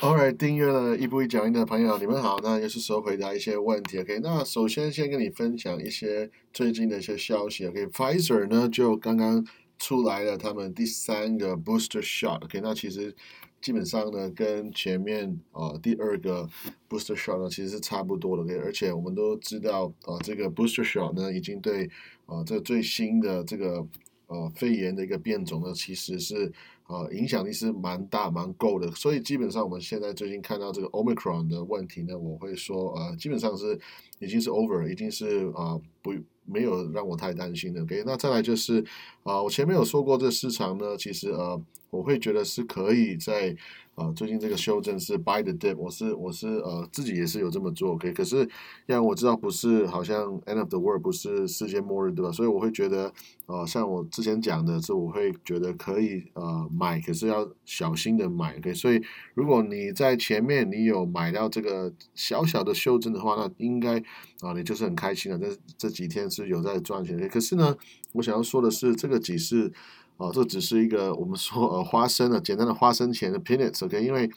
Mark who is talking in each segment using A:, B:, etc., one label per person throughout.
A: Alright，订阅了一步一脚印的朋友，你们好。那又是时候回答一些问题。OK，那首先先跟你分享一些最近的一些消息。OK，Pfizer 呢就刚刚出来了他们第三个 booster shot。OK，那其实基本上呢跟前面呃第二个 booster shot 呢其实是差不多的。OK，而且我们都知道呃这个 booster shot 呢已经对呃这最新的这个呃肺炎的一个变种呢其实是。呃，影响力是蛮大、蛮够的，所以基本上我们现在最近看到这个 Omicron 的问题呢，我会说，呃，基本上是已经是 over，已经是啊不没有让我太担心的。OK，那再来就是啊，我前面有说过，这市场呢，其实呃，我会觉得是可以在。啊，最近这个修正是 buy the dip，我是我是呃自己也是有这么做，OK，可是让我知道不是好像 end of the world 不是世界末日对吧？所以我会觉得呃像我之前讲的是我会觉得可以呃买，可是要小心的买，OK，所以如果你在前面你有买到这个小小的修正的话，那应该啊你就是很开心了，这这几天是有在赚钱，可是呢，我想要说的是这个只是。啊，这只是一个我们说呃花生的简单的花生钱的 peanuts，OK，因为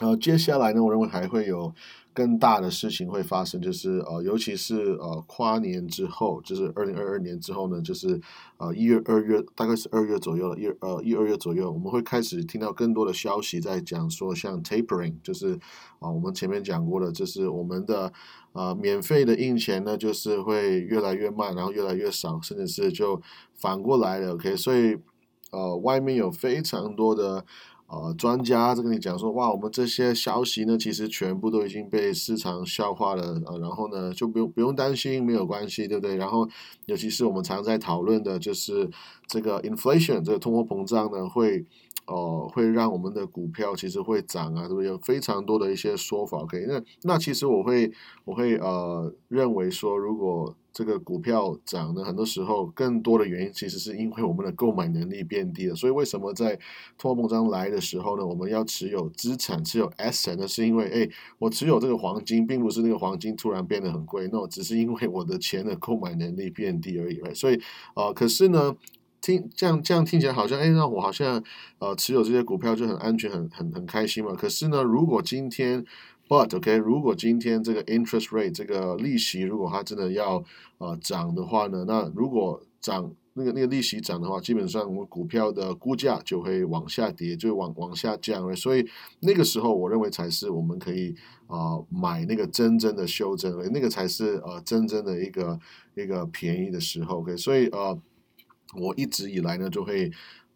A: 呃接下来呢，我认为还会有。更大的事情会发生，就是呃，尤其是呃跨年之后，就是二零二二年之后呢，就是呃一月、二月，大概是二月左右了，一呃一二月左右，我们会开始听到更多的消息在讲说，像 tapering，就是啊我们前面讲过的，就是我们的呃免费的印钱呢，就是会越来越慢，然后越来越少，甚至是就反过来了，OK，所以呃外面有非常多的。呃，专家在跟你讲说，哇，我们这些消息呢，其实全部都已经被市场消化了，呃，然后呢，就不用不用担心，没有关系，对不对？然后，尤其是我们常在讨论的，就是这个 inflation，这个通货膨胀呢，会。哦，会让我们的股票其实会涨啊，是不是？有非常多的一些说法可以。那那其实我会我会呃认为说，如果这个股票涨呢，很多时候更多的原因其实是因为我们的购买能力变低了。所以为什么在通货膨胀来的时候呢，我们要持有资产，持有 asset 呢？是因为哎，我持有这个黄金，并不是那个黄金突然变得很贵，那只是因为我的钱的购买能力变低而已。所以呃，可是呢。听这样这样听起来好像，哎，让我好像呃持有这些股票就很安全，很很很开心嘛。可是呢，如果今天，but OK，如果今天这个 interest rate 这个利息如果它真的要呃涨的话呢，那如果涨那个那个利息涨的话，基本上我们股票的估价就会往下跌，就往往下降了。所以那个时候，我认为才是我们可以啊买那个真正的修正，那个才是呃真正的一个一个便宜的时候。OK，所以呃。我一直以来呢，就会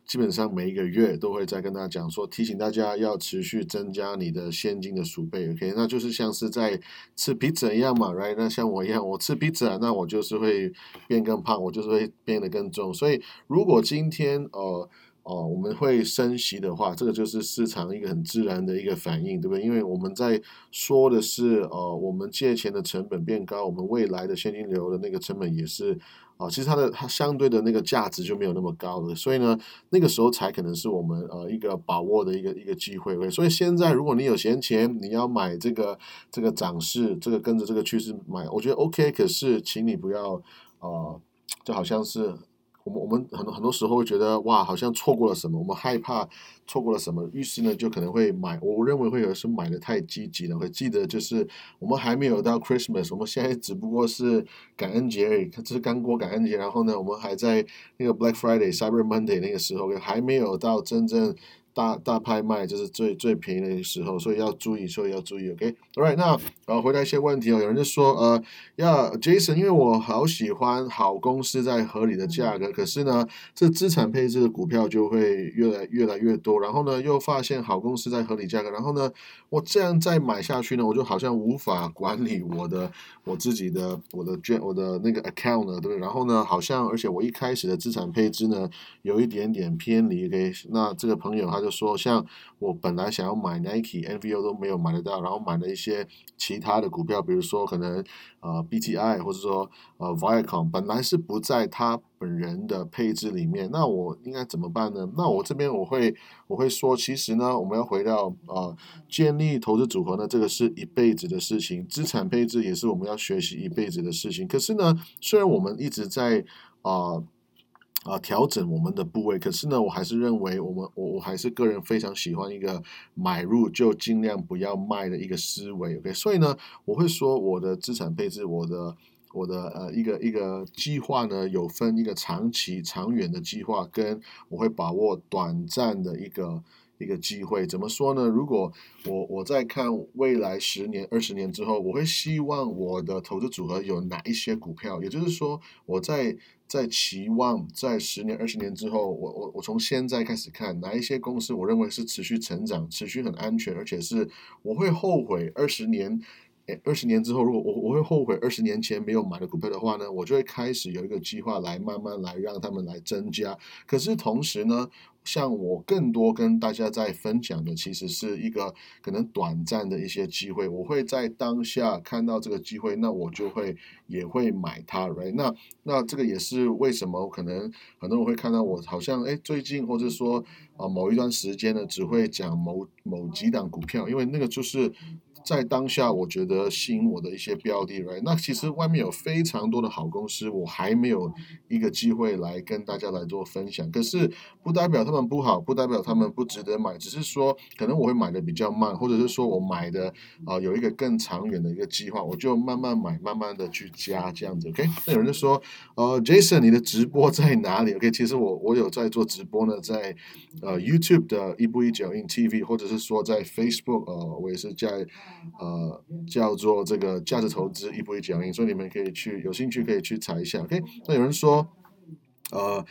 A: 基本上每一个月都会在跟大家讲说，提醒大家要持续增加你的现金的储备。OK，那就是像是在吃披萨一样嘛，Right？那像我一样，我吃披萨，那我就是会变更胖，我就是会变得更重。所以如果今天呃。哦，我们会升息的话，这个就是市场一个很自然的一个反应，对不对？因为我们在说的是，呃，我们借钱的成本变高，我们未来的现金流的那个成本也是，啊，其实它的它相对的那个价值就没有那么高了，所以呢，那个时候才可能是我们呃一个把握的一个一个机会。所以现在如果你有闲钱，你要买这个这个涨势，这个跟着这个趋势买，我觉得 OK。可是，请你不要，呃，就好像是。我们我们很多很多时候会觉得哇，好像错过了什么，我们害怕错过了什么，于是呢就可能会买。我认为会有是买的太积极了。会记得就是我们还没有到 Christmas，我们现在只不过是感恩节而已，这是刚过感恩节，然后呢，我们还在那个 Black Friday、Cyber Monday 那个时候，还没有到真正。大大拍卖就是最最便宜的时候，所以要注意，所以要注意，OK，All right，那呃回答一些问题哦，有人就说呃要 Jason，因为我好喜欢好公司在合理的价格，可是呢这资产配置的股票就会越来越来越多，然后呢又发现好公司在合理价格，然后呢我这样再买下去呢，我就好像无法管理我的 我自己的我的券我的那个 account 呢，对不对？然后呢好像而且我一开始的资产配置呢有一点点偏离，OK，那这个朋友他就。就说像我本来想要买 Nike、NVO 都没有买得到，然后买了一些其他的股票，比如说可能呃 BTI 或者说呃 Viacom，本来是不在他本人的配置里面，那我应该怎么办呢？那我这边我会我会说，其实呢，我们要回到呃建立投资组合呢，这个是一辈子的事情，资产配置也是我们要学习一辈子的事情。可是呢，虽然我们一直在啊。啊，调整我们的部位，可是呢，我还是认为我们我我还是个人非常喜欢一个买入就尽量不要卖的一个思维，OK，所以呢，我会说我的资产配置，我的我的呃一个一个计划呢，有分一个长期长远的计划，跟我会把握短暂的一个。一个机会，怎么说呢？如果我我在看未来十年、二十年之后，我会希望我的投资组合有哪一些股票？也就是说，我在在期望在十年、二十年之后，我我我从现在开始看哪一些公司，我认为是持续成长、持续很安全，而且是我会后悔二十年。二十年之后，如果我我会后悔二十年前没有买的股票的话呢，我就会开始有一个计划来慢慢来让他们来增加。可是同时呢，像我更多跟大家在分享的，其实是一个可能短暂的一些机会。我会在当下看到这个机会，那我就会也会买它，right？那那这个也是为什么可能很多人会看到我好像哎最近或者说啊某一段时间呢，只会讲某某几档股票，因为那个就是。在当下，我觉得吸引我的一些标的，right？那其实外面有非常多的好公司，我还没有一个机会来跟大家来做分享。可是不代表他们不好，不代表他们不值得买，只是说可能我会买的比较慢，或者是说我买的啊有一个更长远的一个计划，我就慢慢买，慢慢的去加这样子。OK？那有人就说，呃，Jason，你的直播在哪里？OK？其实我我有在做直播呢，在呃 YouTube 的一步一脚印 TV，或者是说在 Facebook，呃，我也是在。呃，叫做这个价值投资一步一脚印，所以你们可以去有兴趣可以去查一下。OK，那有人说，呃，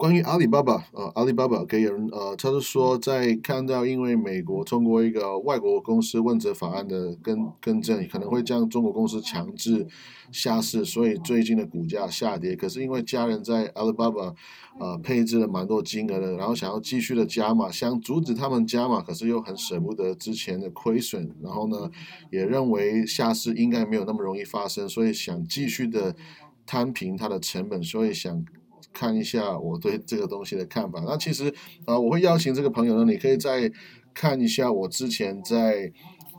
A: 关于阿里巴巴，呃，阿里巴巴，给有人呃，他是说在看到因为美国通过一个外国公司问责法案的更更正，可能会将中国公司强制下市，所以最近的股价下跌。可是因为家人在阿里巴巴。呃，配置了蛮多金额的，然后想要继续的加码，想阻止他们加码，可是又很舍不得之前的亏损，然后呢，也认为下市应该没有那么容易发生，所以想继续的摊平它的成本，所以想看一下我对这个东西的看法。那其实啊，我会邀请这个朋友呢，你可以再看一下我之前在。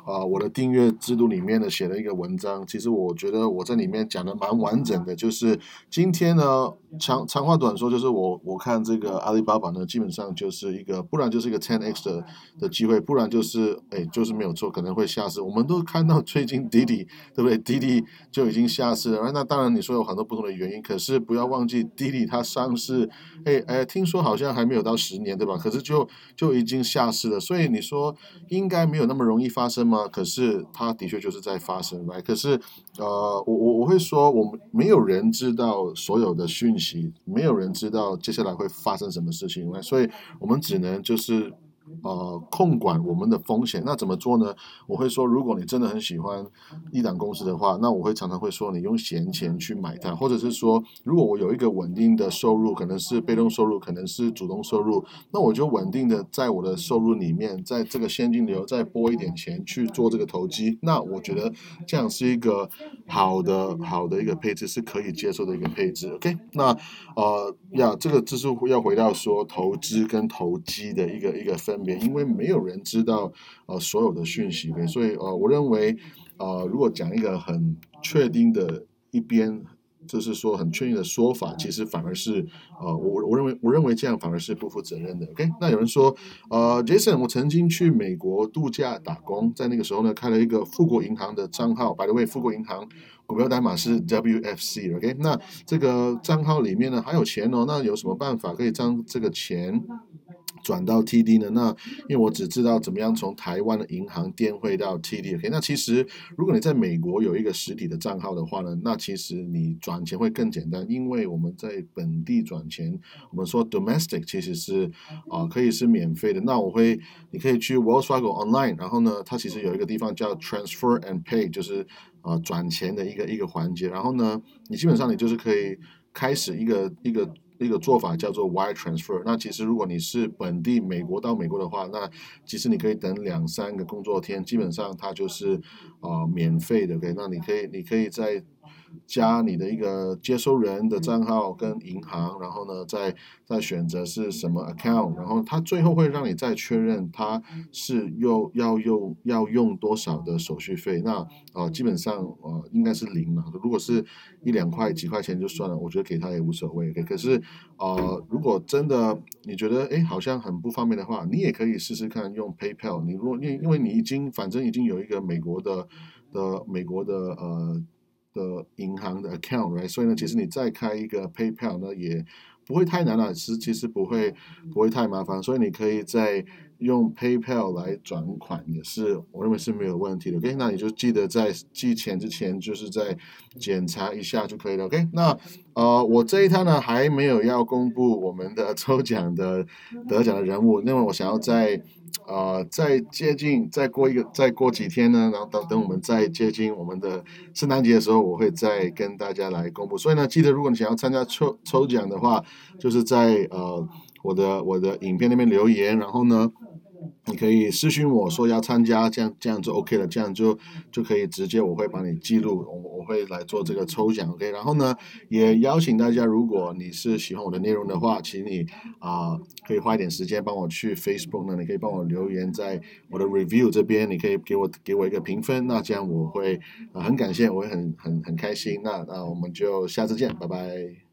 A: 啊，我的订阅制度里面呢写了一个文章，其实我觉得我在里面讲的蛮完整的。就是今天呢，长长话短说，就是我我看这个阿里巴巴呢，基本上就是一个，不然就是一个 ten x 的的机会，不然就是哎，就是没有错，可能会下市。我们都看到最近滴滴，对不对？滴滴就已经下市了。那当然你说有很多不同的原因，可是不要忘记滴滴它上市，哎哎，听说好像还没有到十年，对吧？可是就就已经下市了，所以你说应该没有那么容易发生。吗？可是它的确就是在发生来可是，呃，我我我会说，我们没有人知道所有的讯息，没有人知道接下来会发生什么事情来所以我们只能就是。呃，控管我们的风险，那怎么做呢？我会说，如果你真的很喜欢一档公司的话，那我会常常会说，你用闲钱去买它，或者是说，如果我有一个稳定的收入，可能是被动收入，可能是主动收入，那我就稳定的在我的收入里面，在这个现金流再拨一点钱去做这个投机，那我觉得这样是一个好的好的一个配置，是可以接受的一个配置。OK，那呃呀，这个就是要回到说投资跟投机的一个一个分。因为没有人知道呃所有的讯息，所以呃我认为呃如果讲一个很确定的一边，就是说很确定的说法，其实反而是呃我我认为我认为这样反而是不负责任的。OK，那有人说呃 Jason，我曾经去美国度假打工，在那个时候呢开了一个富国银行的账号，by the way，富国银行股票代码是 WFC。OK，那这个账号里面呢还有钱哦，那有什么办法可以将这个钱？转到 TD 呢？那因为我只知道怎么样从台湾的银行电汇到 TD。OK，那其实如果你在美国有一个实体的账号的话呢，那其实你转钱会更简单，因为我们在本地转钱，我们说 domestic 其实是啊可以是免费的。那我会，你可以去 Wells Fargo online，然后呢，它其实有一个地方叫 Transfer and Pay，就是啊转钱的一个一个环节。然后呢，你基本上你就是可以开始一个一个。一个做法叫做 wire transfer。那其实如果你是本地美国到美国的话，那其实你可以等两三个工作天，基本上它就是啊免费的。OK，那你可以你可以在加你的一个接收人的账号跟银行，然后呢，再再选择是什么 account，然后他最后会让你再确认他是又要用要用多少的手续费。那呃，基本上呃应该是零嘛。如果是一两块几块钱就算了，我觉得给他也无所谓。可是呃，如果真的你觉得哎好像很不方便的话，你也可以试试看用 PayPal。你如果因因为你已经反正已经有一个美国的的美国的呃的银行的 account，right？所以呢，其实你再开一个 PayPal 呢也不会太难了，其实其实不会不会太麻烦，所以你可以在。用 PayPal 来转款也是，我认为是没有问题的。OK，那你就记得在寄钱之前，就是在检查一下就可以了。OK，那呃，我这一趟呢还没有要公布我们的 抽奖的得奖的人物，因为我想要在呃再接近再过一个再过几天呢，然后等等我们再接近我们的圣诞节的时候，我会再跟大家来公布。所以呢，记得如果你想要参加抽抽奖的话，就是在呃我的我的影片那边留言，然后呢。你可以私信我说要参加，这样这样就 OK 了，这样就就可以直接我会帮你记录，我我会来做这个抽奖，OK。然后呢，也邀请大家，如果你是喜欢我的内容的话，请你啊可以花一点时间帮我去 Facebook 呢，你可以帮我留言在我的 Review 这边，你可以给我给我一个评分，那这样我会很感谢，我会很很很开心。那那我们就下次见，拜拜。